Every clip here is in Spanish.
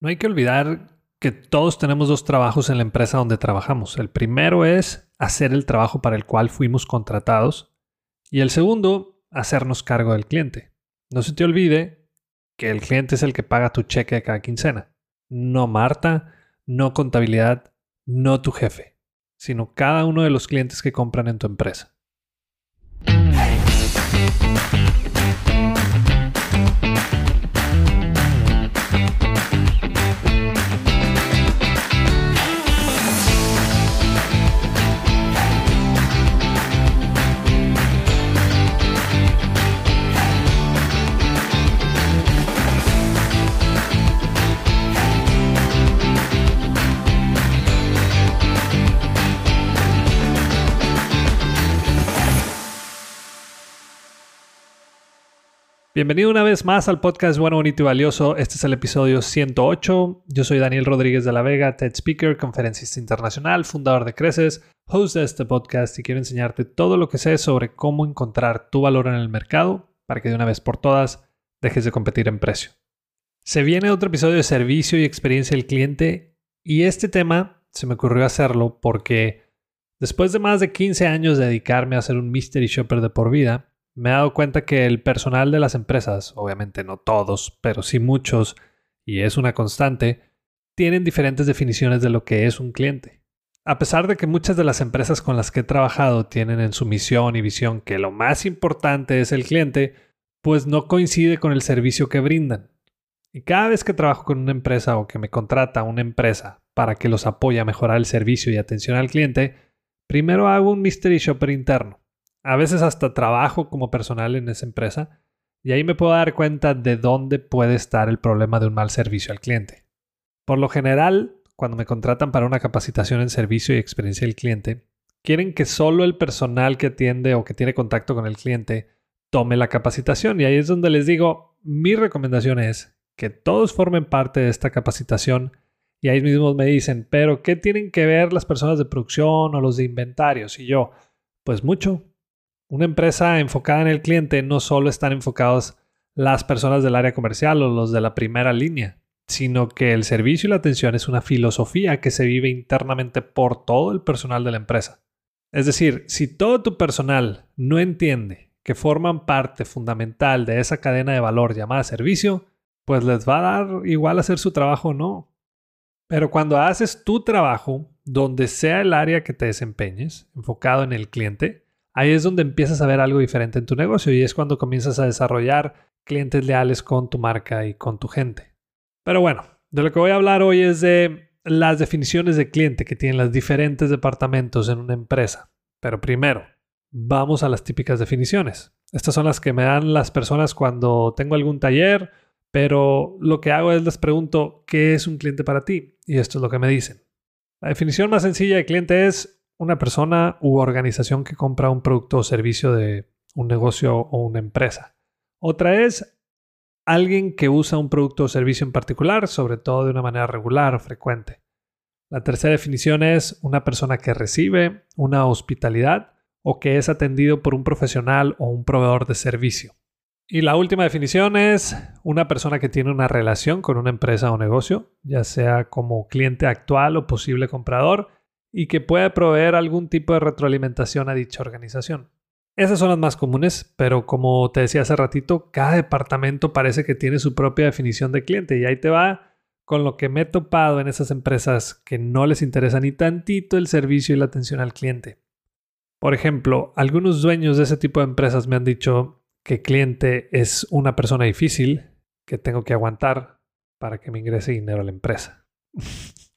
No hay que olvidar que todos tenemos dos trabajos en la empresa donde trabajamos. El primero es hacer el trabajo para el cual fuimos contratados y el segundo, hacernos cargo del cliente. No se te olvide que el cliente es el que paga tu cheque de cada quincena. No Marta, no contabilidad, no tu jefe, sino cada uno de los clientes que compran en tu empresa. Bienvenido una vez más al podcast Bueno, Bonito y Valioso. Este es el episodio 108. Yo soy Daniel Rodríguez de la Vega, TED Speaker, conferencista internacional, fundador de Creces, host de este podcast y quiero enseñarte todo lo que sé sobre cómo encontrar tu valor en el mercado para que de una vez por todas dejes de competir en precio. Se viene otro episodio de servicio y experiencia del cliente y este tema se me ocurrió hacerlo porque después de más de 15 años de dedicarme a ser un mystery shopper de por vida, me he dado cuenta que el personal de las empresas, obviamente no todos, pero sí muchos, y es una constante, tienen diferentes definiciones de lo que es un cliente. A pesar de que muchas de las empresas con las que he trabajado tienen en su misión y visión que lo más importante es el cliente, pues no coincide con el servicio que brindan. Y cada vez que trabajo con una empresa o que me contrata una empresa para que los apoye a mejorar el servicio y atención al cliente, primero hago un mystery shopper interno a veces hasta trabajo como personal en esa empresa y ahí me puedo dar cuenta de dónde puede estar el problema de un mal servicio al cliente. Por lo general, cuando me contratan para una capacitación en servicio y experiencia del cliente, quieren que solo el personal que atiende o que tiene contacto con el cliente tome la capacitación y ahí es donde les digo, mi recomendación es que todos formen parte de esta capacitación y ahí mismos me dicen, pero ¿qué tienen que ver las personas de producción o los de inventarios? Y yo, pues mucho, una empresa enfocada en el cliente no solo están enfocados las personas del área comercial o los de la primera línea, sino que el servicio y la atención es una filosofía que se vive internamente por todo el personal de la empresa. Es decir, si todo tu personal no entiende que forman parte fundamental de esa cadena de valor llamada servicio, pues les va a dar igual hacer su trabajo o no. Pero cuando haces tu trabajo, donde sea el área que te desempeñes, enfocado en el cliente, Ahí es donde empiezas a ver algo diferente en tu negocio y es cuando comienzas a desarrollar clientes leales con tu marca y con tu gente. Pero bueno, de lo que voy a hablar hoy es de las definiciones de cliente que tienen los diferentes departamentos en una empresa. Pero primero, vamos a las típicas definiciones. Estas son las que me dan las personas cuando tengo algún taller, pero lo que hago es les pregunto, ¿qué es un cliente para ti? Y esto es lo que me dicen. La definición más sencilla de cliente es una persona u organización que compra un producto o servicio de un negocio o una empresa. Otra es alguien que usa un producto o servicio en particular, sobre todo de una manera regular o frecuente. La tercera definición es una persona que recibe una hospitalidad o que es atendido por un profesional o un proveedor de servicio. Y la última definición es una persona que tiene una relación con una empresa o negocio, ya sea como cliente actual o posible comprador, y que puede proveer algún tipo de retroalimentación a dicha organización. Esas son las más comunes, pero como te decía hace ratito, cada departamento parece que tiene su propia definición de cliente y ahí te va con lo que me he topado en esas empresas que no les interesa ni tantito el servicio y la atención al cliente. Por ejemplo, algunos dueños de ese tipo de empresas me han dicho que cliente es una persona difícil que tengo que aguantar para que me ingrese dinero a la empresa.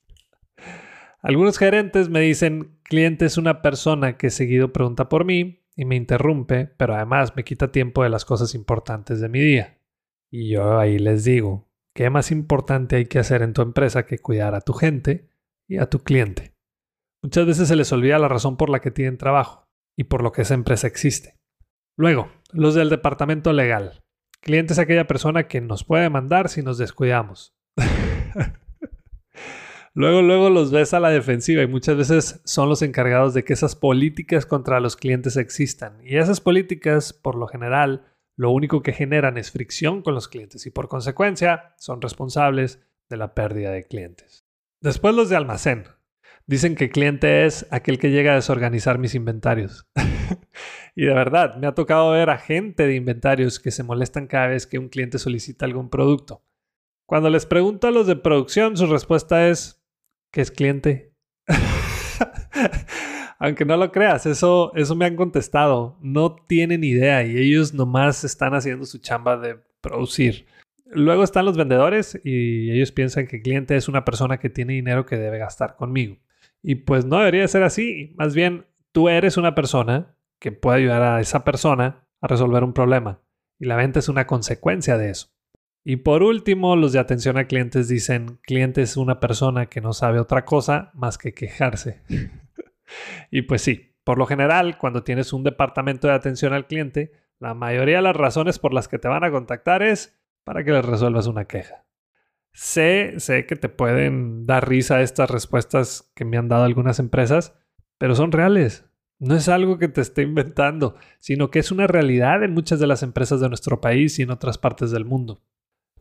Algunos gerentes me dicen, cliente es una persona que seguido pregunta por mí y me interrumpe, pero además me quita tiempo de las cosas importantes de mi día. Y yo ahí les digo, ¿qué más importante hay que hacer en tu empresa que cuidar a tu gente y a tu cliente? Muchas veces se les olvida la razón por la que tienen trabajo y por lo que esa empresa existe. Luego, los del departamento legal. Cliente es aquella persona que nos puede mandar si nos descuidamos. Luego, luego los ves a la defensiva y muchas veces son los encargados de que esas políticas contra los clientes existan. Y esas políticas, por lo general, lo único que generan es fricción con los clientes y por consecuencia son responsables de la pérdida de clientes. Después los de almacén. Dicen que cliente es aquel que llega a desorganizar mis inventarios. y de verdad, me ha tocado ver a gente de inventarios que se molestan cada vez que un cliente solicita algún producto. Cuando les pregunto a los de producción, su respuesta es, ¿qué es cliente? Aunque no lo creas, eso, eso me han contestado. No tienen idea y ellos nomás están haciendo su chamba de producir. Luego están los vendedores y ellos piensan que el cliente es una persona que tiene dinero que debe gastar conmigo. Y pues no debería ser así. Más bien, tú eres una persona que puede ayudar a esa persona a resolver un problema. Y la venta es una consecuencia de eso. Y por último, los de atención a clientes dicen, cliente es una persona que no sabe otra cosa más que quejarse. y pues sí, por lo general, cuando tienes un departamento de atención al cliente, la mayoría de las razones por las que te van a contactar es para que les resuelvas una queja. Sé, sé que te pueden dar risa estas respuestas que me han dado algunas empresas, pero son reales. No es algo que te esté inventando, sino que es una realidad en muchas de las empresas de nuestro país y en otras partes del mundo.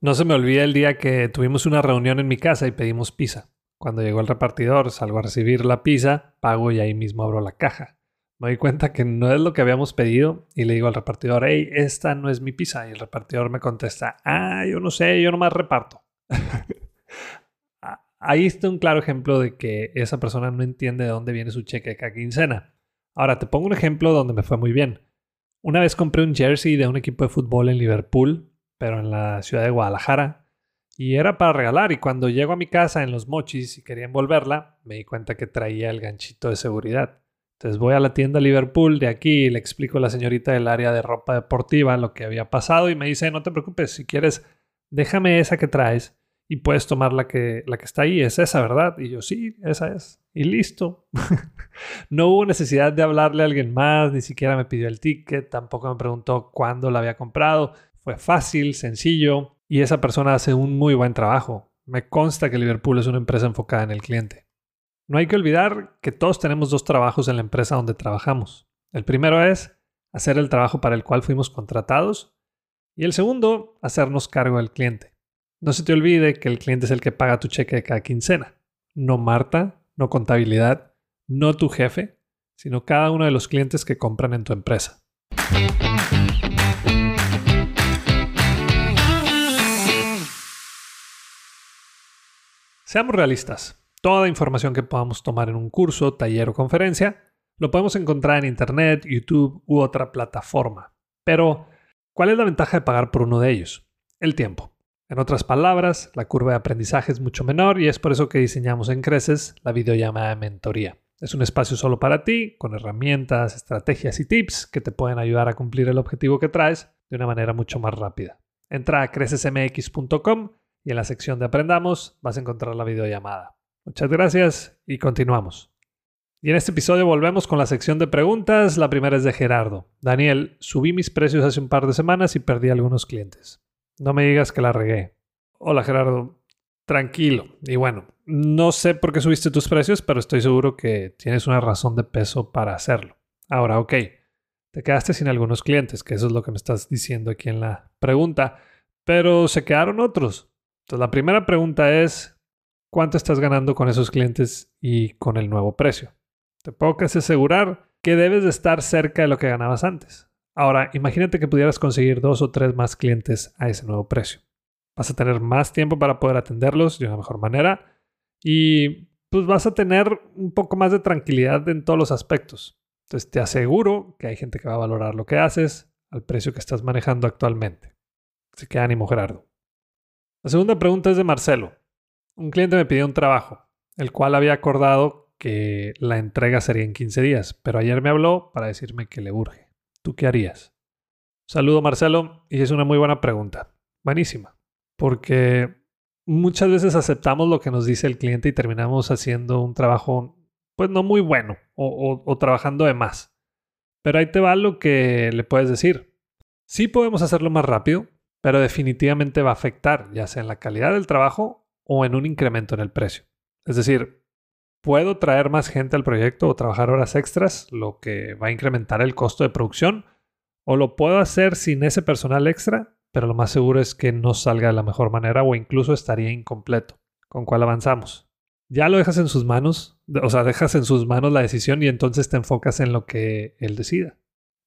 No se me olvida el día que tuvimos una reunión en mi casa y pedimos pizza. Cuando llegó el repartidor, salgo a recibir la pizza, pago y ahí mismo abro la caja. Me doy cuenta que no es lo que habíamos pedido y le digo al repartidor, hey, esta no es mi pizza. Y el repartidor me contesta, ah, yo no sé, yo nomás reparto. Ahí está un claro ejemplo de que esa persona no entiende de dónde viene su cheque cada quincena. Ahora, te pongo un ejemplo donde me fue muy bien. Una vez compré un jersey de un equipo de fútbol en Liverpool, pero en la ciudad de Guadalajara, y era para regalar. Y cuando llego a mi casa en los mochis y quería envolverla, me di cuenta que traía el ganchito de seguridad. Entonces voy a la tienda Liverpool de aquí y le explico a la señorita del área de ropa deportiva lo que había pasado y me dice, no te preocupes, si quieres, déjame esa que traes y puedes tomar la que, la que está ahí. Es esa, ¿verdad? Y yo, sí, esa es. Y listo. no hubo necesidad de hablarle a alguien más, ni siquiera me pidió el ticket, tampoco me preguntó cuándo la había comprado. Fue fácil, sencillo y esa persona hace un muy buen trabajo. Me consta que Liverpool es una empresa enfocada en el cliente. No hay que olvidar que todos tenemos dos trabajos en la empresa donde trabajamos. El primero es hacer el trabajo para el cual fuimos contratados y el segundo, hacernos cargo del cliente. No se te olvide que el cliente es el que paga tu cheque de cada quincena. No Marta, no contabilidad, no tu jefe, sino cada uno de los clientes que compran en tu empresa. Seamos realistas. Toda información que podamos tomar en un curso, taller o conferencia lo podemos encontrar en Internet, YouTube u otra plataforma. Pero, ¿cuál es la ventaja de pagar por uno de ellos? El tiempo. En otras palabras, la curva de aprendizaje es mucho menor y es por eso que diseñamos en Creces la videollamada mentoría. Es un espacio solo para ti, con herramientas, estrategias y tips que te pueden ayudar a cumplir el objetivo que traes de una manera mucho más rápida. Entra a crecesmx.com y en la sección de Aprendamos vas a encontrar la videollamada. Muchas gracias y continuamos. Y en este episodio volvemos con la sección de preguntas. La primera es de Gerardo. Daniel, subí mis precios hace un par de semanas y perdí algunos clientes. No me digas que la regué. Hola Gerardo, tranquilo. Y bueno, no sé por qué subiste tus precios, pero estoy seguro que tienes una razón de peso para hacerlo. Ahora, ok, te quedaste sin algunos clientes, que eso es lo que me estás diciendo aquí en la pregunta, pero se quedaron otros. Entonces, la primera pregunta es, ¿cuánto estás ganando con esos clientes y con el nuevo precio? Te puedo casi asegurar que debes de estar cerca de lo que ganabas antes. Ahora, imagínate que pudieras conseguir dos o tres más clientes a ese nuevo precio. Vas a tener más tiempo para poder atenderlos de una mejor manera y pues vas a tener un poco más de tranquilidad en todos los aspectos. Entonces te aseguro que hay gente que va a valorar lo que haces al precio que estás manejando actualmente. Así que ánimo Gerardo. La segunda pregunta es de Marcelo. Un cliente me pidió un trabajo, el cual había acordado que la entrega sería en 15 días, pero ayer me habló para decirme que le urge. ¿Tú qué harías? Saludo Marcelo y es una muy buena pregunta. Buenísima. Porque muchas veces aceptamos lo que nos dice el cliente y terminamos haciendo un trabajo pues no muy bueno o, trabajando de más. Pero ahí te va lo que le puedes decir. Sí podemos hacerlo más rápido, pero definitivamente va a afectar ya sea en la calidad del trabajo o en un incremento en el precio. Es decir, puedo traer más gente al proyecto o trabajar horas extras, lo que va a incrementar el costo de producción, o lo puedo hacer sin ese personal extra, pero lo más seguro es que no salga de la mejor manera o incluso estaría incompleto. con cuál avanzamos. Ya lo dejas en sus manos, o sea, dejas en sus manos la decisión y entonces te enfocas en lo que él decida.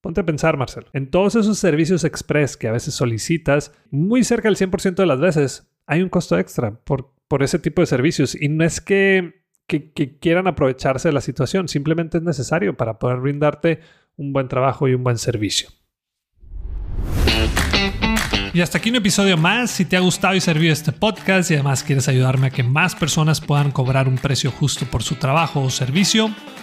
Ponte a pensar, Marcelo. En todos esos servicios express que a veces solicitas, muy cerca del 100% de las veces, hay un costo extra por, por ese tipo de servicios. Y no es que, que, que quieran aprovecharse de la situación, simplemente es necesario para poder brindarte un buen trabajo y un buen servicio. Y hasta aquí un episodio más. Si te ha gustado y servido este podcast y además quieres ayudarme a que más personas puedan cobrar un precio justo por su trabajo o servicio,